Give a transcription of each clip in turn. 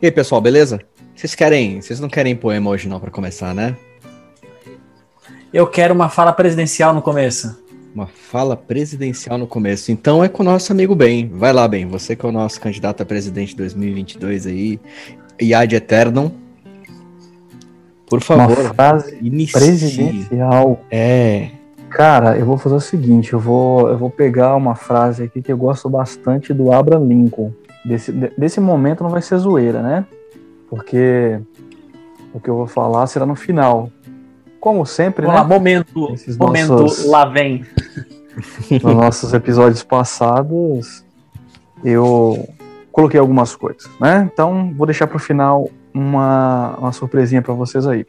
E aí, pessoal, beleza? Vocês querem. Vocês não querem poema hoje, não, para começar, né? Eu quero uma fala presidencial no começo. Uma fala presidencial no começo. Então é com o nosso amigo Ben. Vai lá, Ben. Você que é o nosso candidato a presidente 2022 aí. E ad eternum. Por favor. Uma frase inicie. presidencial. É. Cara, eu vou fazer o seguinte, eu vou, eu vou pegar uma frase aqui que eu gosto bastante do Abraham Lincoln. Desse, desse momento não vai ser zoeira, né? Porque o que eu vou falar será no final. Como sempre, Vamos né? Momento, Esses momento, nossos, lá vem. Nos nossos episódios passados, eu coloquei algumas coisas, né? Então, vou deixar para o final uma, uma surpresinha para vocês aí.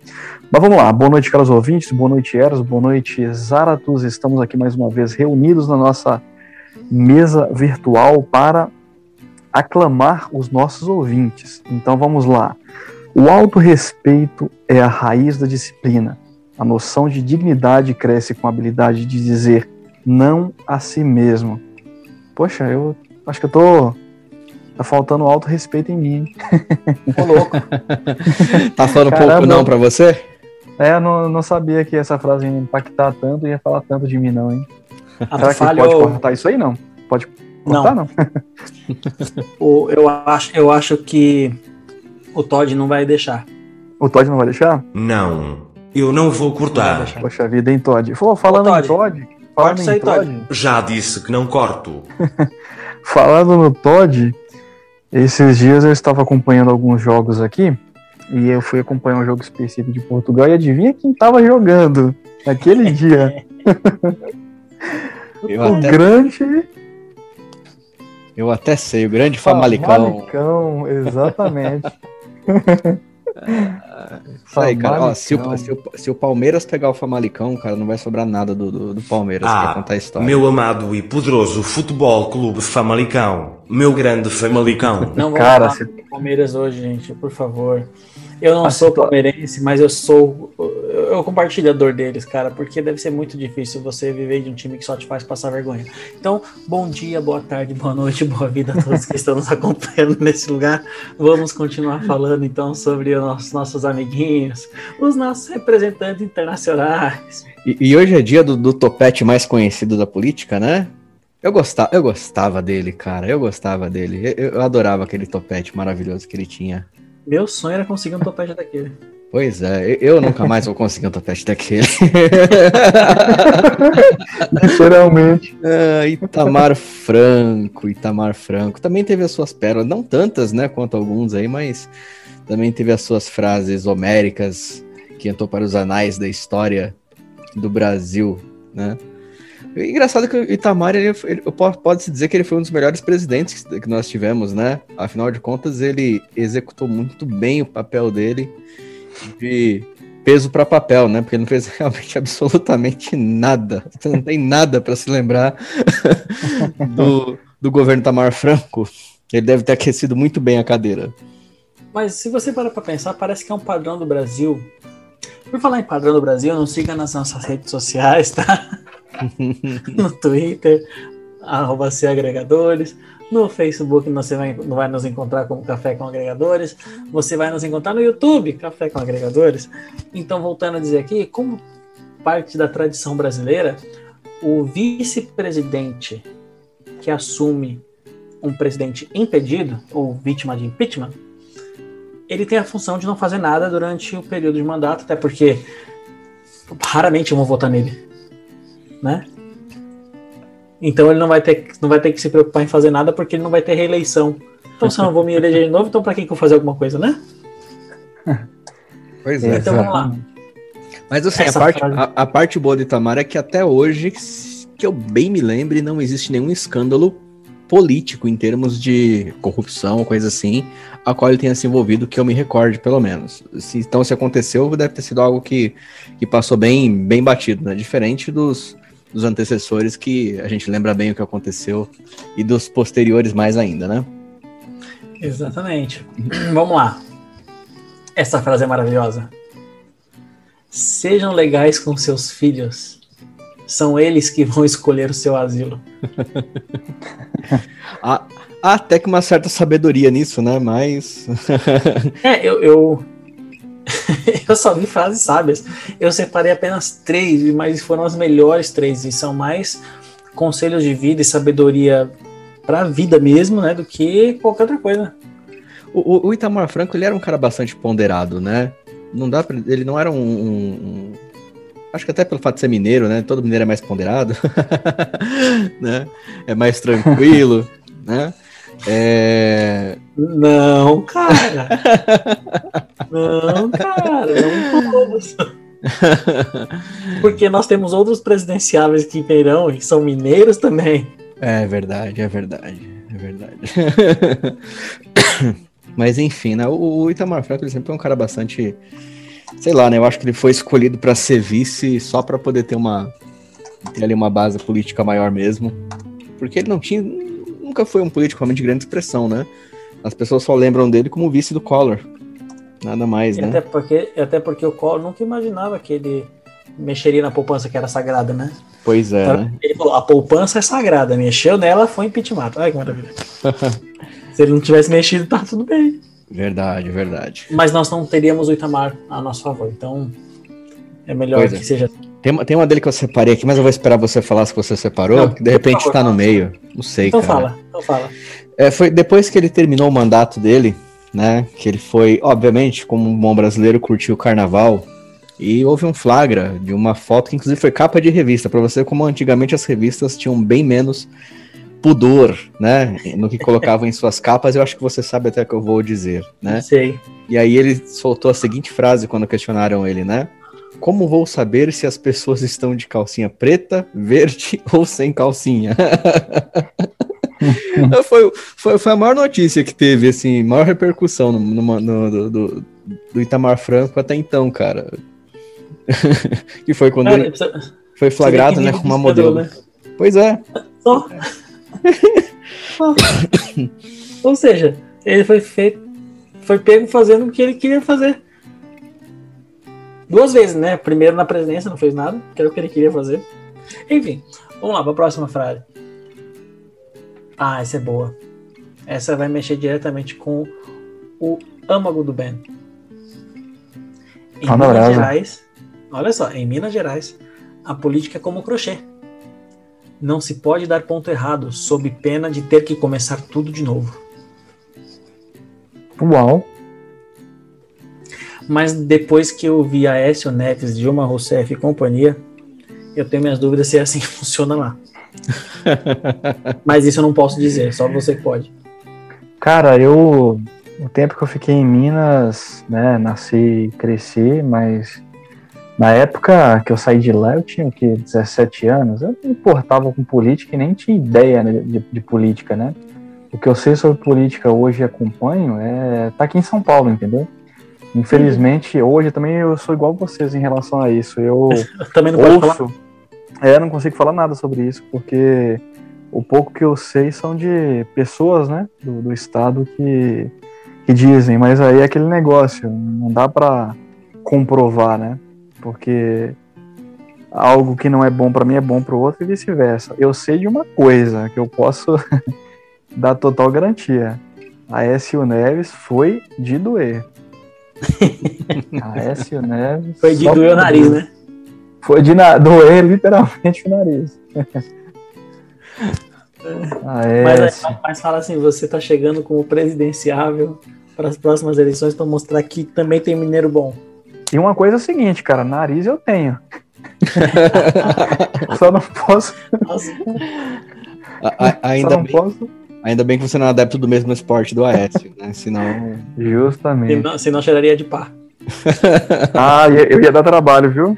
Mas vamos lá, boa noite, caros ouvintes, boa noite, Eros, boa noite, Zaratus. Estamos aqui mais uma vez reunidos na nossa mesa virtual para aclamar os nossos ouvintes. Então vamos lá. O autorrespeito é a raiz da disciplina. A noção de dignidade cresce com a habilidade de dizer não a si mesmo. Poxa, eu acho que eu tô Tá faltando alto respeito em mim. Ô, louco. tá falando Caramba. pouco não pra você? É, não, não sabia que essa frase ia impactar tanto e ia falar tanto de mim, não, hein? Ah, Será que falhou... pode cortar isso aí, não? Pode cortar, não? não? o, eu, acho, eu acho que o Todd não vai deixar. O Todd não vai deixar? Não, eu não vou cortar. Não Poxa vida, hein, Todd? Pô, falando Ô, Todd, em Todd... Falando em Todd, Todd... Já disse que não corto. falando no Todd... Esses dias eu estava acompanhando alguns jogos aqui e eu fui acompanhar um jogo específico de Portugal e adivinha quem estava jogando naquele dia? o até... grande. Eu até sei, o grande Famalicão. Famalicão, exatamente. Isso aí, cara. Ó, se, o, se, o, se, o, Palmeiras pegar o Famalicão, cara, não vai sobrar nada do, do, do Palmeiras ah, pra contar a história. Meu amado e poderoso Futebol Clube Famalicão. Meu grande Famalicão. Não vamos cara, falar se... Palmeiras hoje, gente, por favor. Eu não a sou situa... palmeirense, mas eu sou. Eu compartilho a dor deles, cara, porque deve ser muito difícil você viver de um time que só te faz passar vergonha. Então, bom dia, boa tarde, boa noite, boa vida a todos que estão nos acompanhando nesse lugar. Vamos continuar falando então sobre os nossos, nossos amiguinhos, os nossos representantes internacionais. E, e hoje é dia do, do topete mais conhecido da política, né? Eu gostava, eu gostava dele, cara. Eu gostava dele. Eu, eu adorava aquele topete maravilhoso que ele tinha. Meu sonho era conseguir um topete daquele. Pois é, eu nunca mais vou conseguir um topete daquele. Literalmente. Ah, Itamar Franco, Itamar Franco. Também teve as suas pérolas, não tantas, né, quanto alguns aí, mas também teve as suas frases homéricas que entrou para os anais da história do Brasil, né? Engraçado que o Itamar, ele, ele, pode-se dizer que ele foi um dos melhores presidentes que nós tivemos, né? Afinal de contas, ele executou muito bem o papel dele de peso para papel, né? Porque ele não fez realmente absolutamente nada. Você não tem nada para se lembrar do, do governo Itamar Franco. Ele deve ter aquecido muito bem a cadeira. Mas se você parar para pensar, parece que é um padrão do Brasil. Por falar em padrão do Brasil, não siga nas nossas redes sociais, tá? no Twitter, arroba agregadores. No Facebook você vai, vai nos encontrar como Café com Agregadores. Você vai nos encontrar no YouTube, Café com Agregadores. Então, voltando a dizer aqui, como parte da tradição brasileira, o vice-presidente que assume um presidente impedido ou vítima de impeachment, ele tem a função de não fazer nada durante o período de mandato, até porque raramente vão votar nele né? Então ele não vai ter, não vai ter que se preocupar em fazer nada porque ele não vai ter reeleição. Então se eu não vou me eleger de novo, então para que, que eu vou fazer alguma coisa, né? Pois é. Então vamos lá. Mas assim, a parte, a, a, parte boa de Itamar é que até hoje, que eu bem me lembre, não existe nenhum escândalo político em termos de corrupção ou coisa assim, a qual ele tenha se envolvido, que eu me recorde, pelo menos. Se, então, se aconteceu, deve ter sido algo que, que passou bem, bem batido, né? Diferente dos, dos antecessores, que a gente lembra bem o que aconteceu, e dos posteriores mais ainda, né? Exatamente. Vamos lá. Essa frase é maravilhosa. Sejam legais com seus filhos. São eles que vão escolher o seu asilo. a, Há até que uma certa sabedoria nisso, né? Mas. É, eu, eu, eu só vi frases sábias. Eu separei apenas três, mas foram as melhores três. E são mais conselhos de vida e sabedoria para a vida mesmo, né? Do que qualquer outra coisa. O, o, Itamar Franco, ele era um cara bastante ponderado, né? Não dá pra, ele não era um, um, um, Acho que até pelo fato de ser mineiro, né? Todo mineiro é mais ponderado, né? É mais tranquilo, né? É... Não, cara. não, cara, não todos. Porque nós temos outros presidenciáveis que virão e são mineiros também. É verdade, é verdade, é verdade. Mas enfim, né? O Itamar Franco ele sempre é um cara bastante. Sei lá, né? Eu acho que ele foi escolhido para ser vice só para poder ter uma. ter ali uma base política maior mesmo. Porque ele não tinha nunca foi um político realmente de grande expressão, né? As pessoas só lembram dele como vice do Collor. Nada mais, e né? Até porque, até porque o Collor nunca imaginava que ele mexeria na poupança que era sagrada, né? Pois é. Então, né? Ele falou: a poupança é sagrada, mexeu nela, foi impeachment. Ai, que maravilha. Se ele não tivesse mexido, tá tudo bem. Verdade, verdade. Mas nós não teríamos o Itamar a nosso favor, então é melhor pois que é. seja tem uma, tem uma dele que eu separei aqui, mas eu vou esperar você falar se você separou, não, que de repente favor, tá no meio. Não sei, então cara. Fala, então fala. É, foi depois que ele terminou o mandato dele, né? Que ele foi, obviamente, como um bom brasileiro, curtiu o carnaval. E houve um flagra de uma foto que, inclusive, foi capa de revista. para você, como antigamente as revistas tinham bem menos pudor, né? No que colocavam em suas capas, eu acho que você sabe até o que eu vou dizer, né? Sei. E aí ele soltou a seguinte frase quando questionaram ele, né? Como vou saber se as pessoas estão de calcinha preta, verde ou sem calcinha? foi, foi, foi, a maior notícia que teve, assim, maior repercussão no, no, no do, do, Itamar Franco até então, cara. que foi quando cara, ele foi flagrado, né, com uma modelo. Né? Pois é. Ou seja, ele foi feito, foi pego fazendo o que ele queria fazer. Duas vezes, né? Primeiro na presidência, não fez nada, que era o que ele queria fazer. Enfim, vamos lá para a próxima frase. Ah, essa é boa. Essa vai mexer diretamente com o âmago do Ben. Em Minas. Gerais, olha só, em Minas Gerais, a política é como crochê. Não se pode dar ponto errado, sob pena de ter que começar tudo de novo. Uau! Mas depois que eu vi a Écio Neves, Dilma Rousseff e companhia, eu tenho minhas dúvidas se é assim funciona lá. mas isso eu não posso dizer, só você pode. Cara, eu. O tempo que eu fiquei em Minas, né, nasci e cresci, mas na época que eu saí de lá, eu tinha o que, 17 anos, eu não importava com política e nem tinha ideia né, de, de, política, né? O que eu sei sobre política hoje e acompanho é tá aqui em São Paulo, entendeu? Infelizmente, hoje também eu sou igual vocês em relação a isso. Eu, também não ouço, falar. É, não consigo falar nada sobre isso, porque o pouco que eu sei são de pessoas, né, do, do estado que, que dizem, mas aí é aquele negócio, não dá para comprovar, né? Porque algo que não é bom para mim é bom para o outro e vice-versa. Eu sei de uma coisa que eu posso dar total garantia. A S.U. Neves foi de doer. Aécio Neves. Foi de doer o nariz, né? Foi de na... doer literalmente o nariz. mas, mas fala assim, você tá chegando como presidenciável para as próximas eleições para mostrar que também tem mineiro bom. E uma coisa é a seguinte, cara, nariz eu tenho. Só não posso. A, a, ainda Só não bem, posso Ainda bem que você não é adepto do mesmo esporte do Aécio, né? Senão. Justamente. Senão, senão cheiraria de pá. ah, eu ia dar trabalho, viu?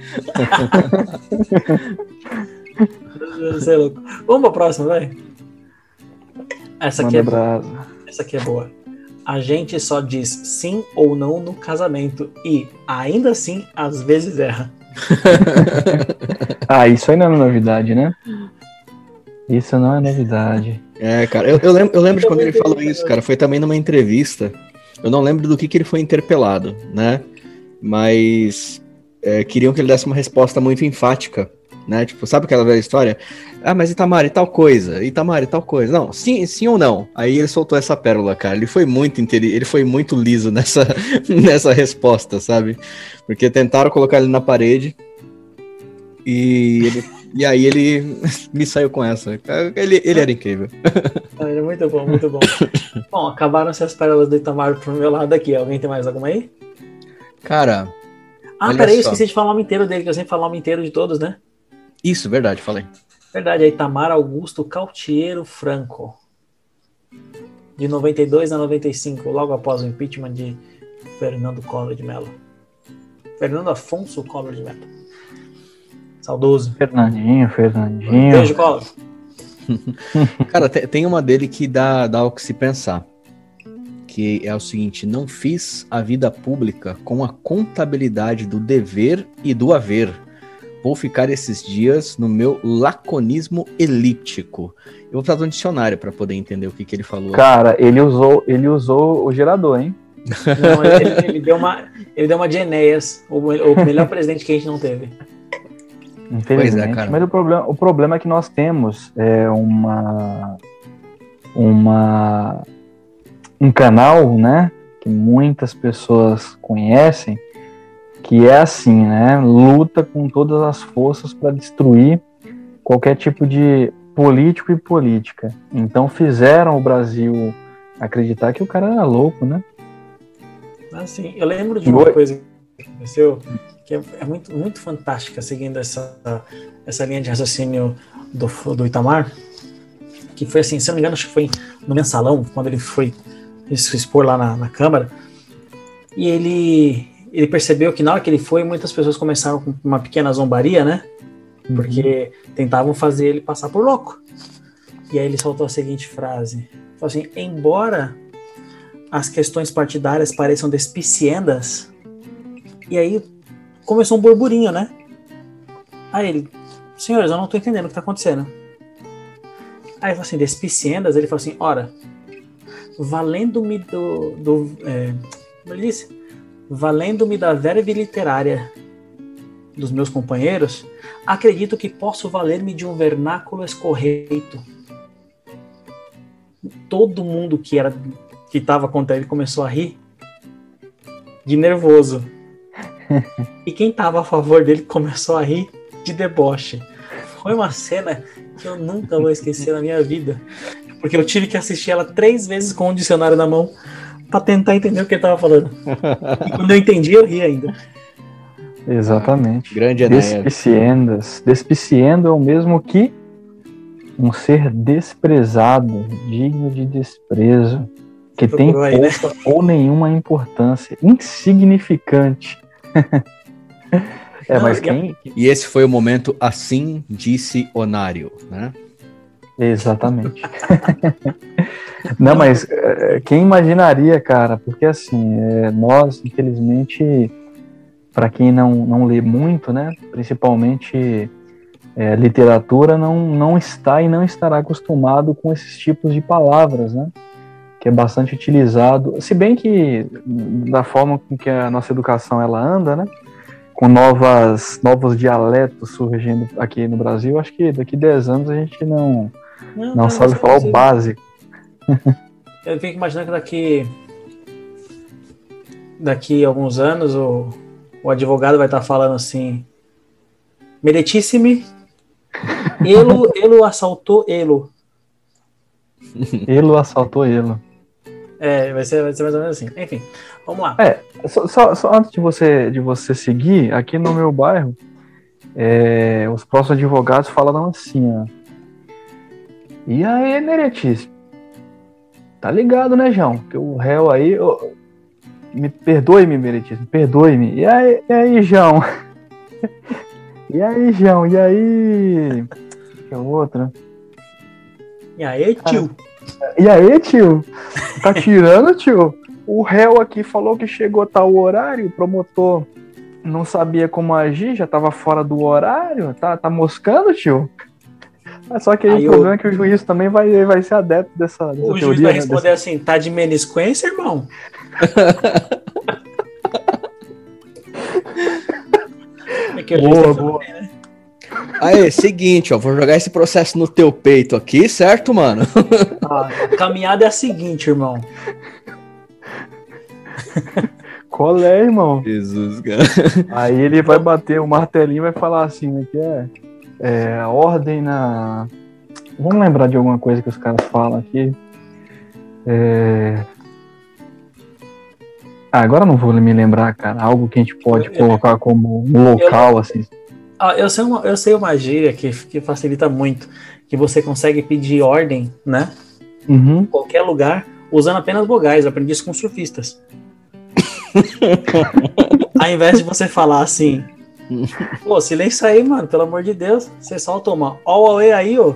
Você é louco. Vamos pra próxima, vai. Essa aqui, é boa. Essa aqui é boa. A gente só diz sim ou não no casamento e, ainda assim, às vezes erra. ah, isso aí não é novidade, né? Isso não é novidade. É, cara, eu, eu lembro, eu lembro de quando ele falou isso, cara. Foi também numa entrevista. Eu não lembro do que, que ele foi interpelado, né? Mas é, queriam que ele desse uma resposta muito enfática né? Tipo, sabe aquela velha história? Ah, mas Itamar e tal coisa, Itamar e tal coisa. Não, sim, sim ou não? Aí ele soltou essa pérola, cara. Ele foi muito interi ele foi muito liso nessa, nessa resposta, sabe? Porque tentaram colocar ele na parede e ele, e aí ele me saiu com essa. Ele, ele era incrível. Ele é muito bom, muito bom. bom, acabaram-se as pérolas do Itamar pro meu lado aqui. Alguém tem mais alguma aí? Cara. Ah, peraí, eu esqueci de falar o nome inteiro dele, que eu sempre falo o nome inteiro de todos, né? Isso, verdade, falei. Verdade, é Itamar Augusto Cautiero Franco. De 92 a 95, logo após o impeachment de Fernando Collor de Mello. Fernando Afonso Collor de Mello. Saudoso. Fernandinho, Fernandinho. Beijo, Collor. Cara, tem uma dele que dá, dá o que se pensar. Que é o seguinte: não fiz a vida pública com a contabilidade do dever e do haver Vou ficar esses dias no meu laconismo elíptico. Eu vou fazer um dicionário para poder entender o que, que ele falou. Cara, ele usou, ele usou o gerador, hein? Não, ele, ele, deu uma, ele deu uma de Enéas, o, o melhor presidente que a gente não teve. Infelizmente. É, cara. Mas o problema, o problema é que nós temos é, uma, uma, um canal, né? Que muitas pessoas conhecem, que é assim, né? Luta com todas as forças para destruir qualquer tipo de político e política. Então fizeram o Brasil acreditar que o cara era louco, né? Assim, eu lembro de uma Oi. coisa aconteceu que é, é, muito, muito fantástica, seguindo essa, essa linha de raciocínio do, do Itamar, que foi assim, se não me engano, acho que foi no mensalão, quando ele foi se expor lá na, na Câmara, e ele ele percebeu que na hora que ele foi, muitas pessoas começaram com uma pequena zombaria, né? Uhum. Porque uhum. tentavam fazer ele passar por louco. E aí ele soltou a seguinte frase: falou assim, embora as questões partidárias pareçam despiciendas, e aí começou um burburinho, né? Aí ele, senhores, eu não tô entendendo o que tá acontecendo. Aí ele falou assim, despiciendas, ele falou assim, ora, valendo-me do, do é, como ele disse? valendo-me da verve literária dos meus companheiros, acredito que posso valer-me de um vernáculo escorreito. Todo mundo que era que estava contra ele começou a rir de nervoso. e quem estava a favor dele começou a rir de deboche. Foi uma cena que eu nunca vou esquecer na minha vida. Porque eu tive que assistir ela três vezes com o um dicionário na mão para tentar entender o que ele tava falando. E quando eu entendi, eu ri ainda. Exatamente. Ah, grande Despiciendas. Despiciendo é o mesmo que um ser desprezado, digno de desprezo, que tem aí, né? pouca né? ou nenhuma importância, insignificante. é, mas quem. E esse foi o momento assim disse Onário, né? Exatamente. Não, mas é, quem imaginaria, cara? Porque assim, é, nós, infelizmente, para quem não, não lê muito, né? Principalmente é, literatura, não, não está e não estará acostumado com esses tipos de palavras, né? Que é bastante utilizado. Se bem que, da forma com que a nossa educação ela anda, né? Com novas, novos dialetos surgindo aqui no Brasil, acho que daqui 10 anos a gente não, não, não, não sabe falar o básico. Eu fico imaginando que daqui daqui a alguns anos o, o advogado vai estar falando assim Meretíssime Elo, Elo assaltou Elo. Elo assaltou Elo. É, vai ser, vai ser mais ou menos assim. Enfim, vamos lá. É, só, só, só antes de você, de você seguir, aqui no meu bairro, é, os próximos advogados falaram assim, ó. E aí, Meretíssimo? Tá ligado, né, João? Que o réu aí. Oh, me perdoe-me, Meritíssimo, perdoe-me. E aí, e aí, João? e aí, João? E aí. Que é outra? E aí, tio? Ah, e aí, tio? Tá tirando, tio? O réu aqui falou que chegou tal horário, o promotor não sabia como agir, já tava fora do horário. Tá, tá moscando, tio? Só que aí, aí o problema é que o juiz também vai, vai ser adepto dessa, dessa o teoria. O juiz vai né, responder dessa... assim, tá de menisquência, irmão? é boa, boa. Também, né? Aí, seguinte, ó, vou jogar esse processo no teu peito aqui, certo, mano? Ah, a caminhada é a seguinte, irmão. Qual é, irmão? Jesus, cara. Aí ele vai bater o martelinho e vai falar assim, que é, é a ordem na. Vamos lembrar de alguma coisa que os caras falam aqui. É... Ah, agora eu não vou me lembrar, cara. Algo que a gente pode colocar como um local, assim. Ah, eu, sei uma, eu sei uma gíria que, que facilita muito. Que você consegue pedir ordem, né? Uhum. Em qualquer lugar, usando apenas vogais. Eu aprendi isso com surfistas. Ao invés de você falar assim, pô, silêncio aí, mano, pelo amor de Deus, você solta uma all away aí, ô.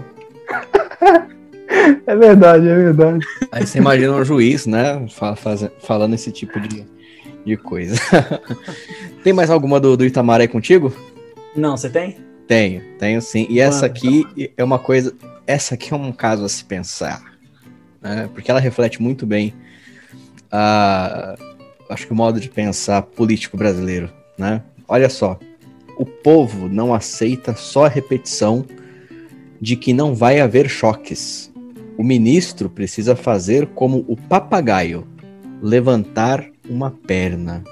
É verdade, é verdade. Aí você imagina um juiz, né, falando esse tipo de, de coisa. Tem mais alguma do, do Itamar aí contigo? Não, você tem? Tenho, tenho sim. E essa Manda. aqui é uma coisa. Essa aqui é um caso a se pensar. Né? Porque ela reflete muito bem a, acho que o modo de pensar político brasileiro. Né? Olha só. O povo não aceita só a repetição de que não vai haver choques. O ministro precisa fazer como o papagaio, levantar uma perna.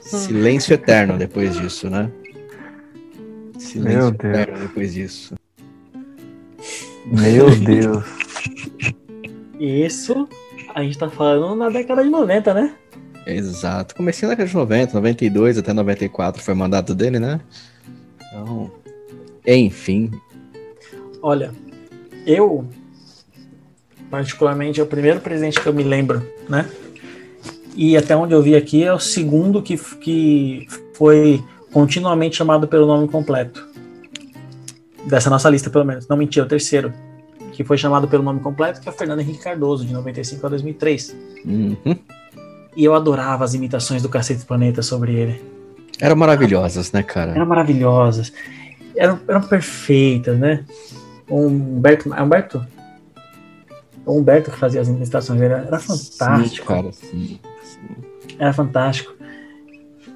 Silêncio eterno depois disso, né? Silêncio Meu Deus. eterno depois disso. Meu Deus. Isso a gente tá falando na década de 90, né? Exato. Comecei na década de 90, 92 até 94 foi o mandato dele, né? Então, enfim. Olha, eu, particularmente, é o primeiro presidente que eu me lembro, né? E até onde eu vi aqui é o segundo que, que foi continuamente chamado pelo nome completo. Dessa nossa lista, pelo menos. Não menti, é o terceiro. Que foi chamado pelo nome completo, que é o Fernando Henrique Cardoso, de 95 a 2003. Uhum. E eu adorava as imitações do Cacete Planeta sobre ele. Eram maravilhosas, né, cara? Eram maravilhosas. Eram, eram perfeitas, né? O Humberto. É Humberto? O Humberto que fazia as imitações dele. Era fantástico. Sim, cara, sim. Era fantástico.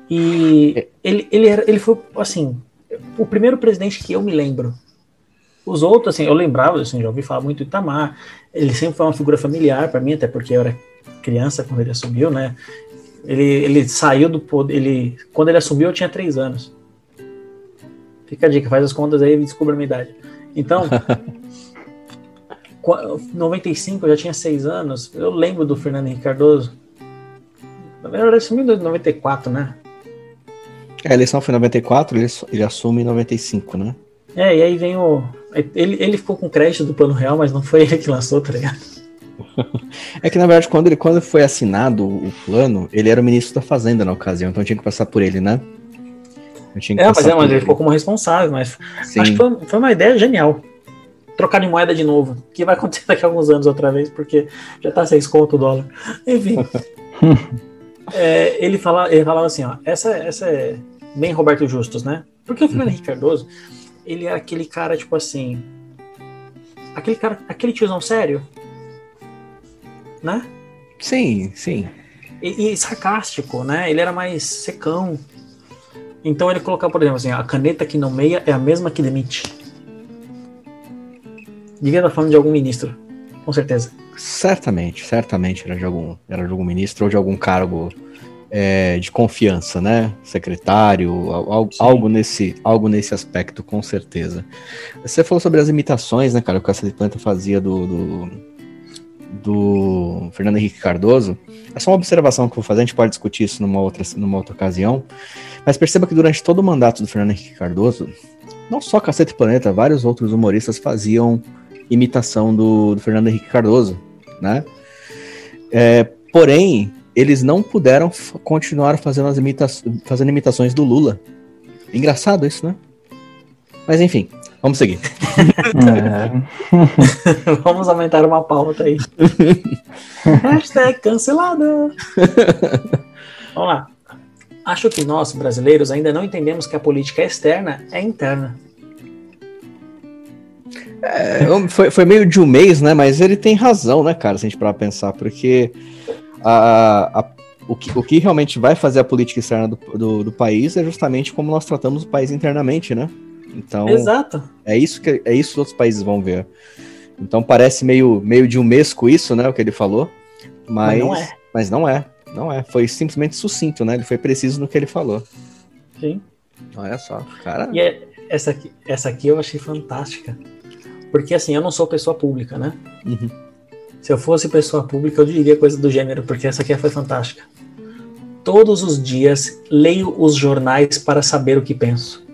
E ele, ele, era, ele foi, assim, o primeiro presidente que eu me lembro. Os outros, assim, eu lembrava, assim, já ouvi falar muito do Itamar. Ele sempre foi uma figura familiar para mim, até porque eu era criança quando ele assumiu, né? Ele, ele saiu do poder. Ele, quando ele assumiu, eu tinha três anos. Fica a dica, faz as contas aí e descubra a minha idade. Então, qua- 95, eu já tinha seis anos. Eu lembro do Fernando Henrique Cardoso. Na verdade, ele assumiu em 94, né? É, a eleição foi em 94, ele, ele assume em 95, né? É, e aí vem o. Ele, ele ficou com crédito do plano real, mas não foi ele que lançou, tá ligado? É que, na verdade, quando, ele, quando foi assinado o plano, ele era o ministro da Fazenda na ocasião, então tinha que passar por ele, né? É, mas, é, mas por ele ficou como responsável, mas Sim. acho que foi, foi uma ideia genial. Trocar de moeda de novo, que vai acontecer daqui a alguns anos outra vez, porque já tá seis conto o dólar. Enfim. É, ele, fala, ele falava assim, ó, essa, essa é bem Roberto Justus, né? Porque o Fernando Henrique Cardoso, ele era aquele cara, tipo assim. Aquele cara, aquele tiozão sério, né? Sim, sim. e, e sarcástico, né? Ele era mais secão. Então ele colocava, por exemplo, assim, a caneta que nomeia é a mesma que demite. Devia estar falando de algum ministro, com certeza. Certamente, certamente era de algum, era de algum ministro ou de algum cargo é, de confiança, né? Secretário, al- al- Sim. algo nesse, algo nesse aspecto, com certeza. Você falou sobre as imitações, né, cara? O que a Planta fazia do, do, do Fernando Henrique Cardoso. É só uma observação que eu vou fazer, a gente pode discutir isso numa outra, numa outra ocasião. Mas perceba que durante todo o mandato do Fernando Henrique Cardoso, não só Cacete Planeta, vários outros humoristas faziam imitação do, do Fernando Henrique Cardoso, né? É, porém, eles não puderam continuar fazendo, as imita fazendo imitações do Lula. Engraçado isso, né? Mas enfim, vamos seguir. É. Vamos aumentar uma pauta aí. Hashtag cancelado. Vamos lá. Acho que nós, brasileiros, ainda não entendemos que a política externa é interna. É, foi, foi meio de um mês, né? Mas ele tem razão, né, cara? Se a gente parar pensar, porque a, a, o que, o que realmente vai fazer a política externa do, do, do país é justamente como nós tratamos o país internamente, né? Então, Exato. é isso que é isso que outros países vão ver. Então parece meio, meio de um mesco isso, né? O que ele falou. Mas, Mas não é. Mas não é. Não é. Foi simplesmente sucinto, né? Ele foi preciso no que ele falou. Sim. Olha só, cara. E é- essa, aqui, essa aqui eu achei fantástica. Porque assim, eu não sou pessoa pública, né? Uhum. Se eu fosse pessoa pública, eu diria coisa do gênero, porque essa aqui foi fantástica. Todos os dias leio os jornais para saber o que penso.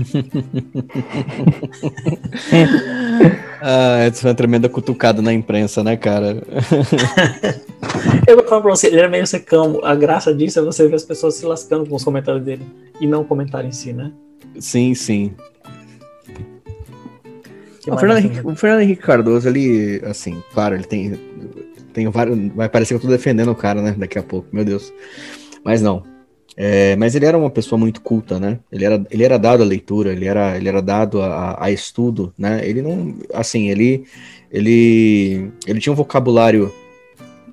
Ah, essa foi uma tremenda cutucada na imprensa, né, cara? Eu vou falar pra você, ele era meio secão. A graça disso é você ver as pessoas se lascando com os comentários dele e não o comentário em si, né? Sim, sim. O Fernando, Henrique, o Fernando Henrique Cardoso, ele, assim, claro, ele tem, tem vários. Vai parecer que eu tô defendendo o cara, né? Daqui a pouco, meu Deus. Mas não. É, mas ele era uma pessoa muito culta, né? Ele era, ele era dado à leitura, ele era, ele era dado a, a estudo, né? Ele não. Assim, ele, ele, ele tinha um vocabulário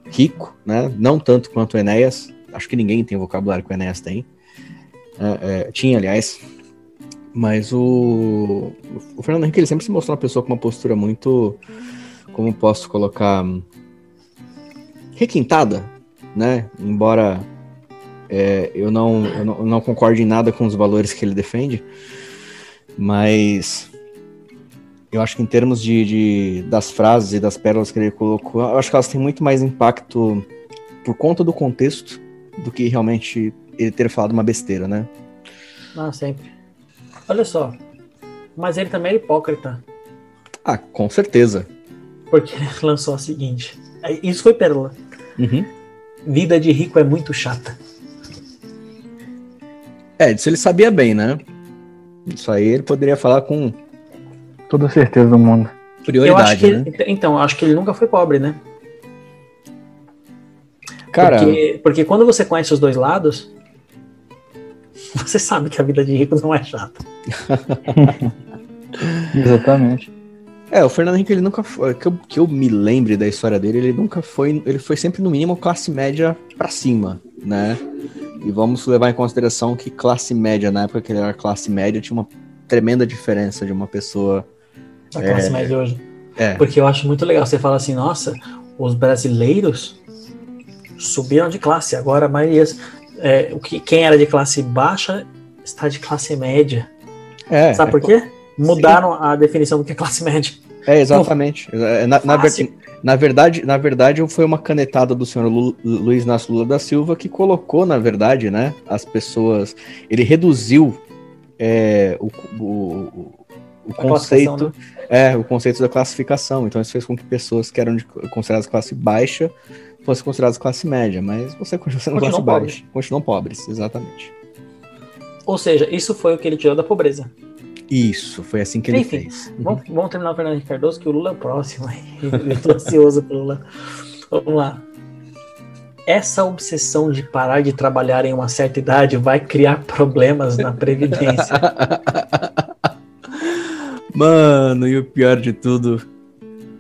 rico, né? Não tanto quanto o Enéas. Acho que ninguém tem o vocabulário que o Enéas tem. É, é, tinha, aliás. Mas o, o Fernando Henrique ele sempre se mostrou uma pessoa com uma postura muito, como posso colocar, requintada, né? Embora é, eu, não, eu não eu não concorde em nada com os valores que ele defende, mas eu acho que em termos de, de- das frases e das pérolas que ele colocou, eu acho que elas têm muito mais impacto por conta do contexto do que realmente ele ter falado uma besteira, né? Ah, sempre. Olha só. Mas ele também é hipócrita. Ah, com certeza. Porque ele lançou a seguinte. É, Isso foi pérola. Uhum. Vida de rico é muito chata. É, disso ele sabia bem, né? Isso aí ele poderia falar com Toda certeza do mundo. eu acho prioridade, que né? ele- então, acho que ele nunca foi pobre, né? Cara, Porque, porque quando você conhece os dois lados, você sabe que a vida de rico não é chata. Exatamente. é, o Fernando Henrique, ele nunca foi, que eu, que eu me lembre da história dele, ele nunca foi, ele foi sempre no mínimo classe média pra cima, né? E vamos levar em consideração que classe média, na época que ele era classe média, tinha uma tremenda diferença de uma pessoa. Da classe média hoje. É, Porque eu acho muito legal. Você fala assim, nossa, os brasileiros subiram de classe. Agora a maioria. É, o que, quem era de classe baixa está de classe média. é, Sabe por quê? Mudaram a definição do que é classe média. É, exatamente. É, Na, na, ver- na verdade, na verdade, foi uma canetada do senhor Lu- Luiz Inácio Lula da Silva que colocou, na verdade, né, as pessoas. Ele reduziu é, o, o, o- conceito. É, o conceito da classificação. Então isso fez com que pessoas que eram de- consideradas classe baixa fossem consideradas classe média. Mas você continua sendo Continuam classe pobres. baixa. Continuam pobres, exatamente. Ou seja, isso foi o que ele tirou da pobreza. Isso, foi assim que ele Enfim, fez. Vamos, vamos terminar o Fernando Cardoso, que o Lula é o próximo. Eu tô ansioso pelo Lula. Vamos lá. Essa obsessão de parar de trabalhar em uma certa idade vai criar problemas na Previdência. Mano, e o pior de tudo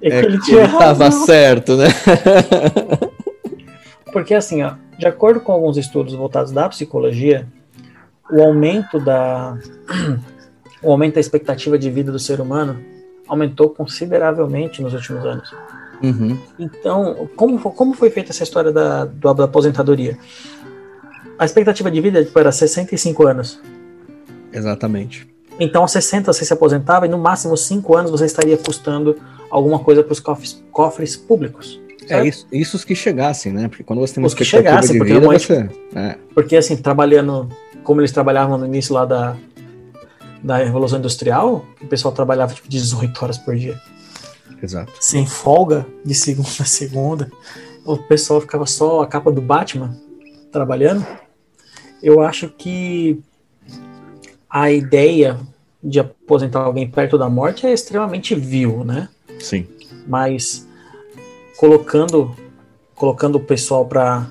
É que é ele que ele tava certo, né? Porque assim, ó, de acordo com alguns estudos voltados da psicologia, o aumento da o aumento da expectativa de vida do ser humano aumentou consideravelmente nos últimos anos. Uhum. Então, como, como foi feita essa história da, da aposentadoria? A expectativa de vida tipo, era 65 anos. Exatamente. Então, aos 60 você se aposentava e no máximo 5 anos você estaria custando alguma coisa para os cofres, cofres públicos. É isso, isso os que chegassem, né? Porque quando você tem uma Os que chegassem, porque vida, normalmente- você... É, Porque, assim, trabalhando como eles trabalhavam no início lá da, da Revolução Industrial, o pessoal trabalhava tipo 18 horas por dia. exato. Sem folga, de segunda a segunda. O pessoal ficava só a capa do Batman trabalhando. Eu acho que a ideia de aposentar alguém perto da morte é extremamente vil, né? Sim. mas colocando colocando o pessoal para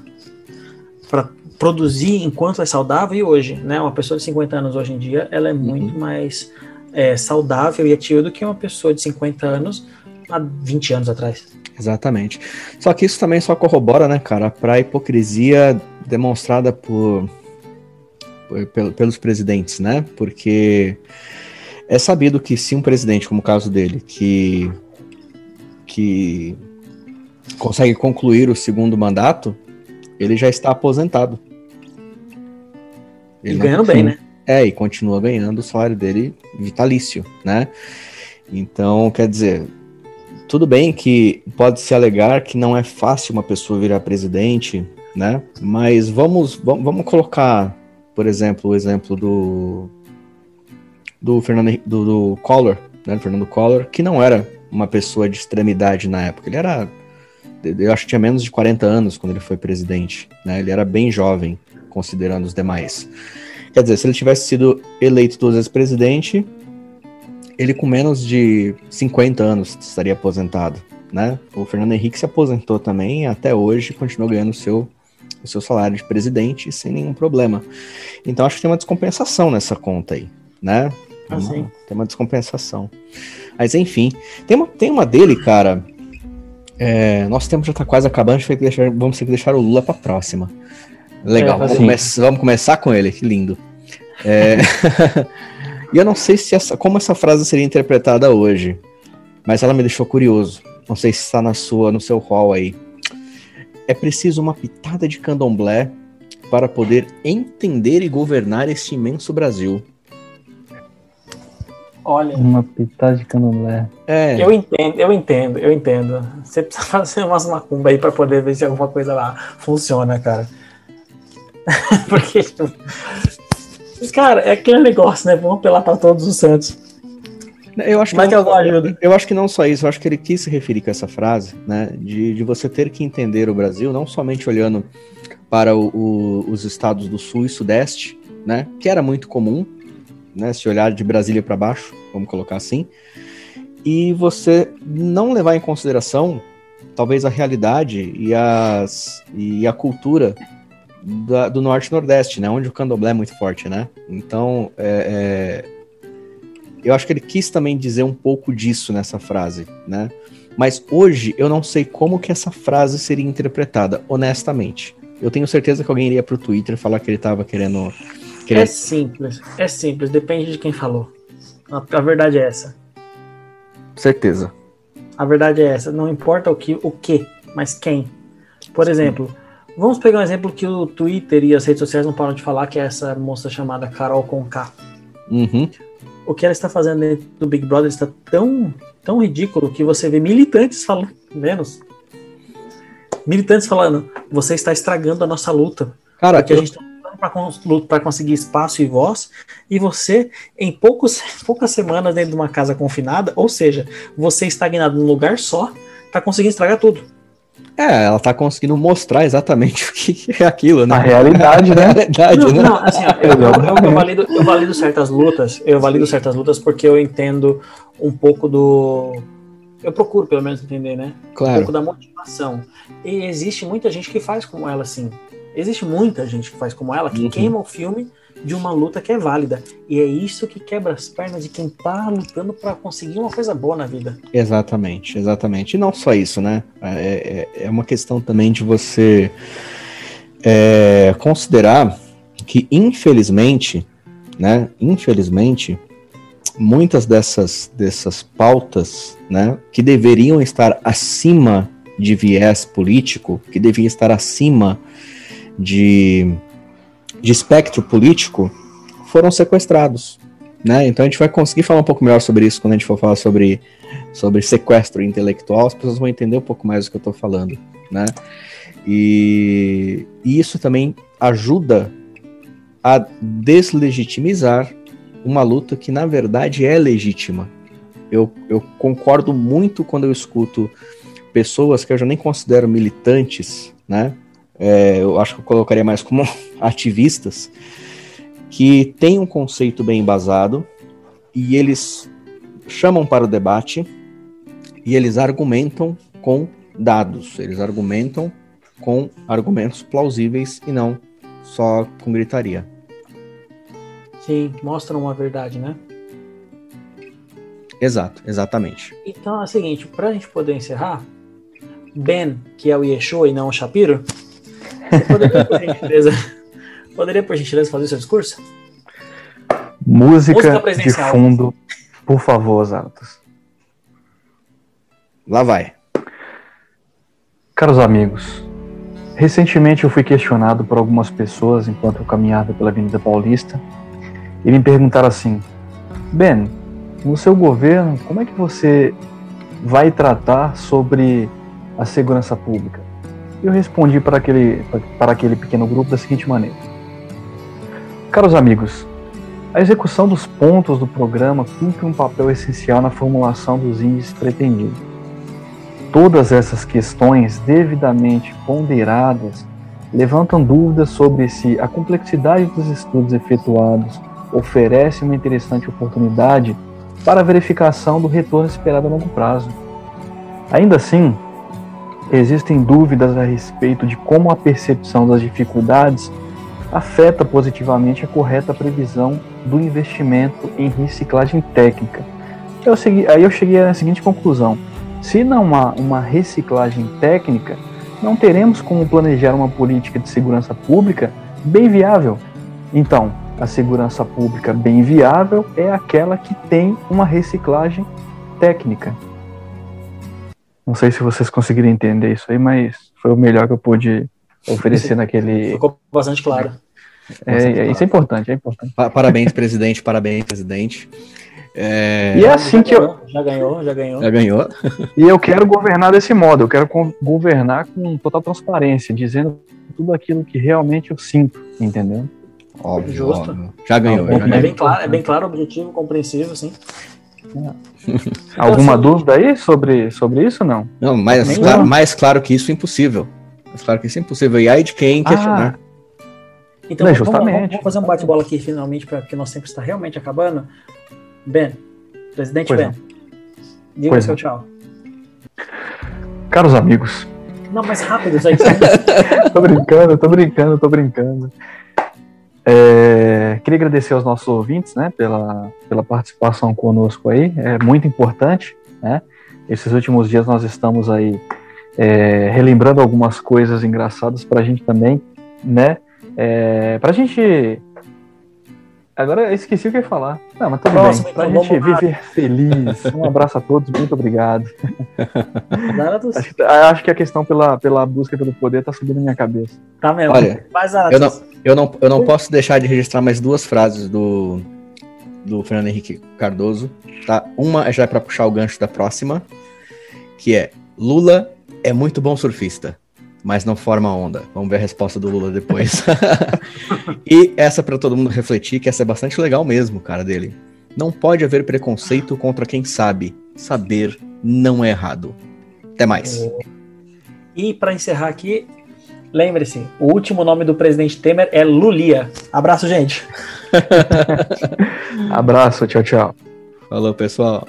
para produzir enquanto é saudável e hoje, né? Uma pessoa de 50 anos hoje em dia, ela é muito mais é, saudável e ativa do que uma pessoa de 50 anos há 20 anos atrás. Exatamente. Só que isso também só corrobora, né, cara, pra hipocrisia demonstrada por, por, pelos presidentes, né? Porque é sabido que se um presidente, como o caso dele, que, que consegue concluir o segundo mandato, ele já está aposentado. Ele e ganhando bem, né? É, e continua ganhando o salário dele vitalício, né? Então, quer dizer, tudo bem que pode se alegar que não é fácil uma pessoa virar presidente, né? Mas vamos, vamos, vamos colocar, por exemplo, o exemplo do do Fernando do, do Collor, né? Fernando Collor, que não era uma pessoa de extremidade na época. Ele era eu acho que tinha menos de 40 anos quando ele foi presidente, né? Ele era bem jovem, considerando os demais. Quer dizer, se ele tivesse sido eleito duas vezes presidente, ele com menos de 50 anos estaria aposentado, né? O Fernando Henrique se aposentou também e até hoje continua ganhando o seu, o seu salário de presidente sem nenhum problema. Então acho que tem uma descompensação nessa conta aí, né? Ah, uma, tem uma descompensação. Mas enfim, tem uma, tem uma dele, cara. É, nosso tempo já tá quase acabando, a gente deixar, vamos ter que deixar o Lula pra próxima. Legal, é, vamos, come vamos, começar com ele, que lindo. É... E eu não sei se essa, como essa frase seria interpretada hoje, mas ela me deixou curioso. Não sei se está na sua, no seu hall aí. É preciso uma pitada de candomblé para poder entender e governar este imenso Brasil. Olha. Uma pitada de candomblé. É. Eu entendo, eu entendo, eu entendo. Você precisa fazer umas macumba aí para poder ver se alguma coisa lá funciona, cara. Porque Cara, é aquele negócio, né? Vamos apelar para todos os santos. Eu acho, que não, que ajuda. eu acho que não só isso, eu acho que ele quis se referir com essa frase, né? De, de você ter que entender o Brasil, não somente olhando para o, o, os estados do sul e sudeste, né? Que era muito comum, né? Se olhar de Brasília para baixo, vamos colocar assim, e você não levar em consideração talvez a realidade e, as, e a cultura da, do norte nordeste, né? Onde o candomblé é muito forte, né? Então, é, é, eu acho que ele quis também dizer um pouco disso nessa frase, né? Mas hoje eu não sei como que essa frase seria interpretada, honestamente. Eu tenho certeza que alguém iria pro Twitter falar que ele tava querendo. É simples, é simples, depende de quem falou. A, a verdade é essa. Certeza. A verdade é essa. Não importa o que, o que, mas quem. Por Sim. exemplo, Vamos pegar um exemplo que o Twitter e as redes sociais não param de falar, que é essa moça chamada Carol Conká. Uhum. O que ela está fazendo dentro do Big Brother está tão, tão ridículo que você vê militantes falando, menos. Militantes falando, você está estragando a nossa luta. Cara, que eu... a gente está para conseguir espaço e voz, e você, em poucos, poucas semanas dentro de uma casa confinada, ou seja, você estagnado num lugar só, está conseguindo estragar tudo. É, ela tá conseguindo mostrar exatamente o que é aquilo, né? A realidade, né? A realidade, não, né? Não, assim, eu, eu, eu, valido, eu valido certas lutas, eu valido certas lutas porque eu entendo um pouco do. Eu procuro, pelo menos, entender, né? Claro. Um pouco da motivação. E existe muita gente que faz como ela, assim. Existe muita gente que faz como ela, que uhum. queima o filme de uma luta que é válida. E é isso que quebra as pernas de quem tá lutando para conseguir uma coisa boa na vida. Exatamente, exatamente. E não só isso, né? É, é, é uma questão também de você é, considerar que, infelizmente, né? Infelizmente, muitas dessas, dessas pautas, né? Que deveriam estar acima de viés político, que deviam estar acima de de espectro político foram sequestrados. Né? Então a gente vai conseguir falar um pouco melhor sobre isso quando a gente for falar sobre, sobre sequestro intelectual, as pessoas vão entender um pouco mais do que eu estou falando. Né? E, e isso também ajuda a deslegitimizar uma luta que na verdade é legítima. Eu, eu concordo muito quando eu escuto pessoas que eu já nem considero militantes, né? É, eu acho que eu colocaria mais como ativistas, que têm um conceito bem embasado e eles chamam para o debate e eles argumentam com dados, eles argumentam com argumentos plausíveis e não só com gritaria. Sim, mostram uma verdade, né? Exato, exatamente. Então é o seguinte, para a gente poder encerrar, Ben, que é o Yeshua e não o Shapiro, Poderia, por gentileza, poderia, por gentileza, fazer o seu discurso? Música, Música de fundo, por favor, Zatos. Lá vai. Caros amigos, recentemente eu fui questionado por algumas pessoas enquanto eu caminhava pela Avenida Paulista e me perguntaram assim: Ben, no seu governo, como é que você vai tratar sobre a segurança pública? Eu respondi para aquele, para aquele pequeno grupo da seguinte maneira: Caros amigos, a execução dos pontos do programa cumpre um papel essencial na formulação dos índices pretendidos. Todas essas questões devidamente ponderadas levantam dúvidas sobre se a complexidade dos estudos efetuados oferece uma interessante oportunidade para a verificação do retorno esperado a longo prazo. Ainda assim, existem dúvidas a respeito de como a percepção das dificuldades afeta positivamente a correta previsão do investimento em reciclagem técnica. Eu segui, aí eu cheguei à seguinte conclusão: se não há uma reciclagem técnica, não teremos como planejar uma política de segurança pública bem viável. Então, a segurança pública bem viável é aquela que tem uma reciclagem técnica. Não sei se vocês conseguiram entender isso aí, mas foi o melhor que eu pude oferecer naquele. Ficou bastante claro. É, é, isso é importante, é importante. Parabéns, presidente, parabéns, presidente. É... E é assim que eu. Já ganhou, já ganhou. Já ganhou. e eu quero governar desse modo, eu quero governar com total transparência, dizendo tudo aquilo que realmente eu sinto, entendeu? Óbvio, Justo. Óbvio. Já ganhou. É, já bem claro, é bem claro, objetivo, compreensível, sim. Alguma dúvida aí sobre, sobre isso não? Não, mais claro, mais claro que isso é impossível. Mais claro que isso é impossível. E aí de quem ah. questionar. Então, não, vamos, vamos, fazer um bate-bola aqui finalmente, porque nosso tempo está realmente acabando. Ben, presidente pois Ben, diga pois seu é. tchau. Caros amigos. Não, mais rápido, isso aí. tô brincando, tô brincando, tô brincando. É, queria agradecer aos nossos ouvintes, né, pela, pela participação conosco aí, é muito importante, né? Esses últimos dias nós estamos aí é, relembrando algumas coisas engraçadas para a gente também, né? É, para a gente Agora eu esqueci o que ia falar. Não, mas tudo Próximo, bem. Pra então, gente viver feliz. Um abraço a todos, muito obrigado. acho, que, acho, que, a questão pela, pela busca pelo poder tá subindo na minha cabeça. Tá mesmo. Olha, eu não, eu, não, eu não posso deixar de registrar mais duas frases do, do Fernando Henrique Cardoso. Tá? Uma já é para puxar o gancho da próxima, que é Lula é muito bom surfista mas não forma onda. Vamos ver a resposta do Lula depois. e essa para todo mundo refletir, que essa é bastante legal mesmo, cara, dele. Não pode haver preconceito contra quem sabe. Saber não é errado. Até mais. E para encerrar aqui, lembre-se, o último nome do presidente Temer é Lulia. Abraço, gente. Abraço, tchau, tchau. Falou, pessoal.